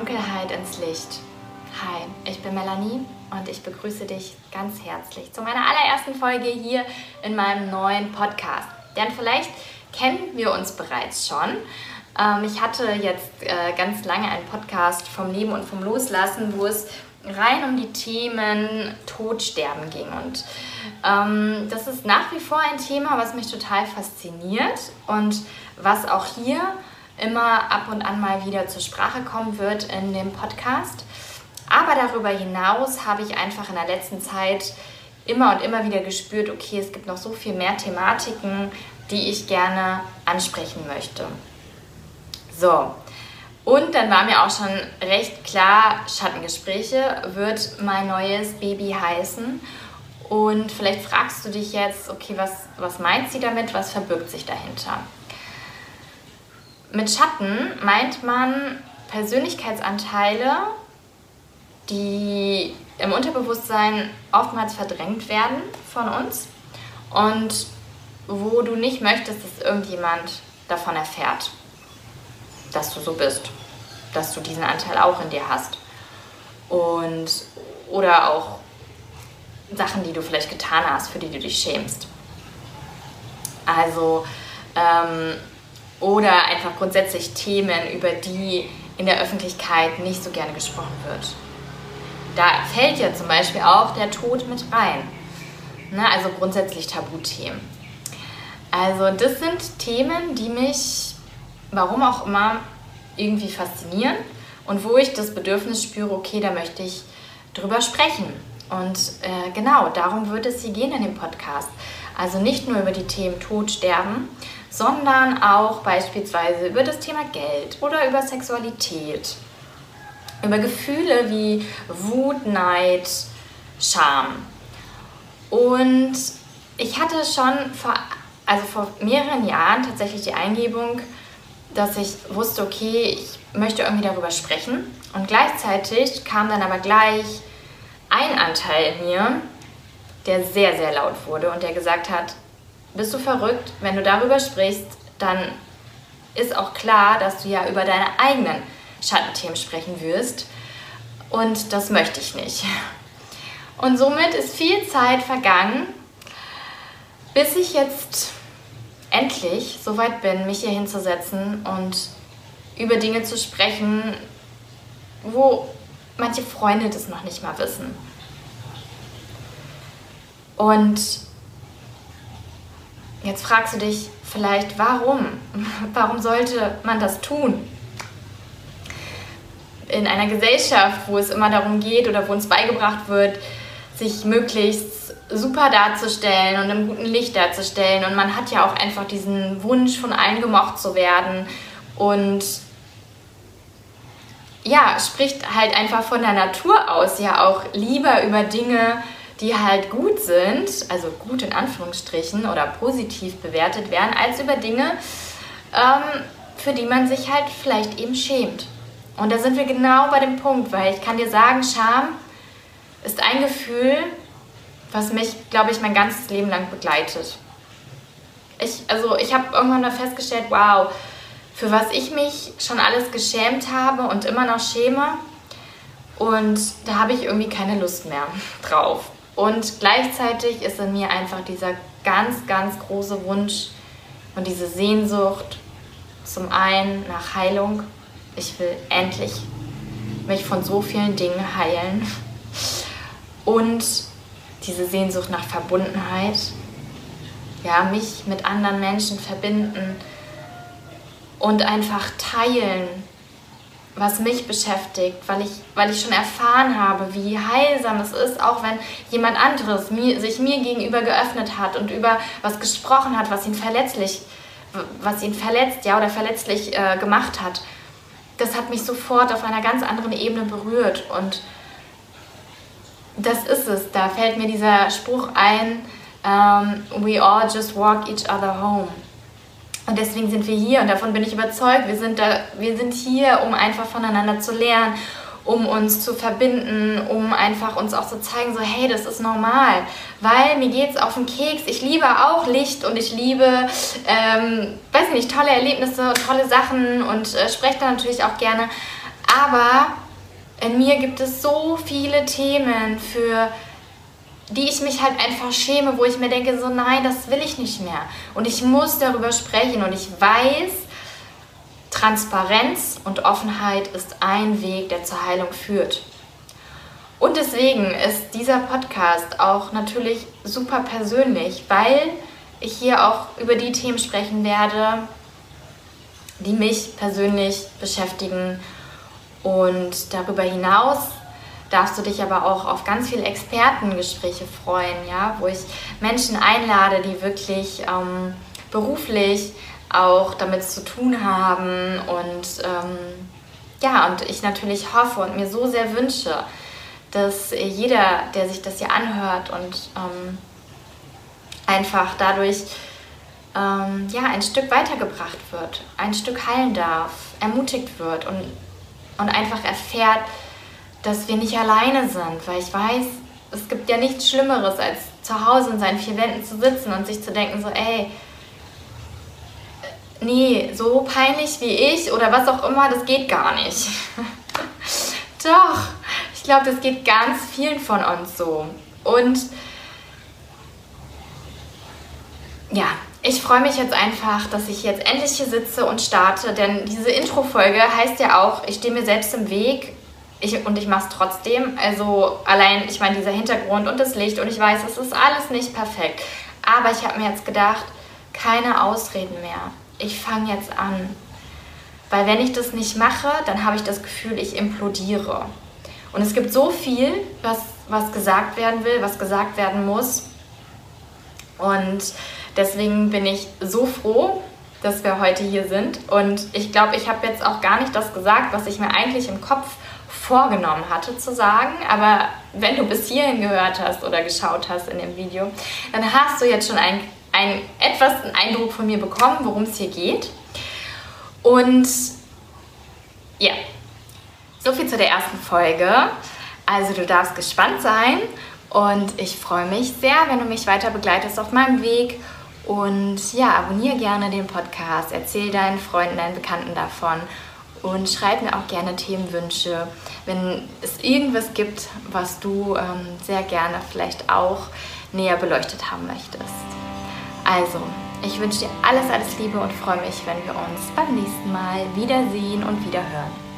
Dunkelheit ins Licht. Hi, ich bin Melanie und ich begrüße dich ganz herzlich zu meiner allerersten Folge hier in meinem neuen Podcast. Denn vielleicht kennen wir uns bereits schon. Ähm, ich hatte jetzt äh, ganz lange einen Podcast vom Leben und vom Loslassen, wo es rein um die Themen Tod, Sterben ging. Und ähm, das ist nach wie vor ein Thema, was mich total fasziniert und was auch hier immer ab und an mal wieder zur Sprache kommen wird in dem Podcast. Aber darüber hinaus habe ich einfach in der letzten Zeit immer und immer wieder gespürt, okay, es gibt noch so viel mehr Thematiken, die ich gerne ansprechen möchte. So, und dann war mir auch schon recht klar, Schattengespräche wird mein neues Baby heißen. Und vielleicht fragst du dich jetzt, okay, was, was meint sie damit, was verbirgt sich dahinter? Mit Schatten meint man Persönlichkeitsanteile, die im Unterbewusstsein oftmals verdrängt werden von uns und wo du nicht möchtest, dass irgendjemand davon erfährt, dass du so bist, dass du diesen Anteil auch in dir hast. Und oder auch Sachen, die du vielleicht getan hast, für die du dich schämst. Also ähm, oder einfach grundsätzlich Themen, über die in der Öffentlichkeit nicht so gerne gesprochen wird. Da fällt ja zum Beispiel auch der Tod mit rein. Ne? Also grundsätzlich Tabuthemen. Also das sind Themen, die mich, warum auch immer, irgendwie faszinieren und wo ich das Bedürfnis spüre, okay, da möchte ich drüber sprechen. Und äh, genau, darum wird es hier gehen in dem Podcast. Also nicht nur über die Themen Tod, Sterben, sondern auch beispielsweise über das Thema Geld oder über Sexualität, über Gefühle wie Wut, Neid, Scham. Und ich hatte schon vor, also vor mehreren Jahren tatsächlich die Eingebung, dass ich wusste, okay, ich möchte irgendwie darüber sprechen. Und gleichzeitig kam dann aber gleich ein Anteil in mir, der sehr, sehr laut wurde und der gesagt hat, bist du verrückt? Wenn du darüber sprichst, dann ist auch klar, dass du ja über deine eigenen Schattenthemen sprechen wirst. Und das möchte ich nicht. Und somit ist viel Zeit vergangen, bis ich jetzt endlich so weit bin, mich hier hinzusetzen und über Dinge zu sprechen, wo manche Freunde das noch nicht mal wissen. Und Jetzt fragst du dich vielleicht, warum? Warum sollte man das tun? In einer Gesellschaft, wo es immer darum geht oder wo uns beigebracht wird, sich möglichst super darzustellen und im guten Licht darzustellen. Und man hat ja auch einfach diesen Wunsch, von allen gemocht zu werden. Und ja, spricht halt einfach von der Natur aus ja auch lieber über Dinge, die halt gut sind, also gut in Anführungsstrichen oder positiv bewertet werden, als über Dinge, ähm, für die man sich halt vielleicht eben schämt. Und da sind wir genau bei dem Punkt, weil ich kann dir sagen, Scham ist ein Gefühl, was mich, glaube ich, mein ganzes Leben lang begleitet. Ich, also ich habe irgendwann mal festgestellt, wow, für was ich mich schon alles geschämt habe und immer noch schäme. Und da habe ich irgendwie keine Lust mehr drauf. Und gleichzeitig ist in mir einfach dieser ganz, ganz große Wunsch und diese Sehnsucht zum einen nach Heilung. Ich will endlich mich von so vielen Dingen heilen. Und diese Sehnsucht nach Verbundenheit. Ja, mich mit anderen Menschen verbinden und einfach teilen, was mich beschäftigt, weil ich, weil ich schon erfahren habe, wie heilsam es ist, auch wenn jemand anderes mir, sich mir gegenüber geöffnet hat und über was gesprochen hat, was ihn verletzlich, was ihn verletzt, ja, oder verletzlich äh, gemacht hat. Das hat mich sofort auf einer ganz anderen Ebene berührt und das ist es. Da fällt mir dieser Spruch ein, um, we all just walk each other home. Und deswegen sind wir hier und davon bin ich überzeugt. Wir sind, da, wir sind hier, um einfach voneinander zu lernen, um uns zu verbinden, um einfach uns auch zu zeigen, so hey, das ist normal, weil mir geht es auf den Keks. Ich liebe auch Licht und ich liebe, ähm, weiß nicht, tolle Erlebnisse und tolle Sachen und äh, spreche da natürlich auch gerne. Aber in mir gibt es so viele Themen, für die ich mich halt einfach schäme, wo ich mir denke, so nein, das will ich nicht mehr. Und ich muss darüber sprechen und ich weiß, Transparenz und Offenheit ist ein Weg, der zur Heilung führt. Und deswegen ist dieser Podcast auch natürlich super persönlich, weil ich hier auch über die Themen sprechen werde, die mich persönlich beschäftigen. Und darüber hinaus darfst du dich aber auch auf ganz viele Expertengespräche freuen, ja, wo ich Menschen einlade, die wirklich ähm, beruflich auch damit zu tun haben und ähm, ja, und ich natürlich hoffe und mir so sehr wünsche, dass jeder, der sich das hier anhört und ähm, einfach dadurch ähm, ja, ein Stück weitergebracht wird, ein Stück heilen darf, ermutigt wird und, und einfach erfährt, dass wir nicht alleine sind, weil ich weiß, es gibt ja nichts Schlimmeres, als zu Hause in seinen vier Wänden zu sitzen und sich zu denken, so, ey, nee, so peinlich wie ich oder was auch immer, das geht gar nicht. Doch, ich glaube, das geht ganz vielen von uns so. Und ja, ich freue mich jetzt einfach, dass ich jetzt endlich hier sitze und starte, denn diese Intro-Folge heißt ja auch, ich stehe mir selbst im Weg ich, und ich mache es trotzdem. Also allein, ich meine, dieser Hintergrund und das Licht und ich weiß, es ist alles nicht perfekt. Aber ich habe mir jetzt gedacht, keine Ausreden mehr. Ich fange jetzt an. Weil wenn ich das nicht mache, dann habe ich das Gefühl, ich implodiere. Und es gibt so viel, was, was gesagt werden will, was gesagt werden muss. Und deswegen bin ich so froh, dass wir heute hier sind. Und ich glaube, ich habe jetzt auch gar nicht das gesagt, was ich mir eigentlich im Kopf vorgenommen hatte zu sagen. Aber wenn du bis hierhin gehört hast oder geschaut hast in dem Video, dann hast du jetzt schon einen, einen etwas einen Eindruck von mir bekommen, worum es hier geht. Und ja, so viel zu der ersten Folge. Also du darfst gespannt sein und ich freue mich sehr, wenn du mich weiter begleitest auf meinem Weg. Und ja, abonniere gerne den Podcast, erzähl deinen Freunden, deinen Bekannten davon und schreib mir auch gerne Themenwünsche, wenn es irgendwas gibt, was du ähm, sehr gerne vielleicht auch näher beleuchtet haben möchtest. Also, ich wünsche dir alles, alles Liebe und freue mich, wenn wir uns beim nächsten Mal wiedersehen und wiederhören.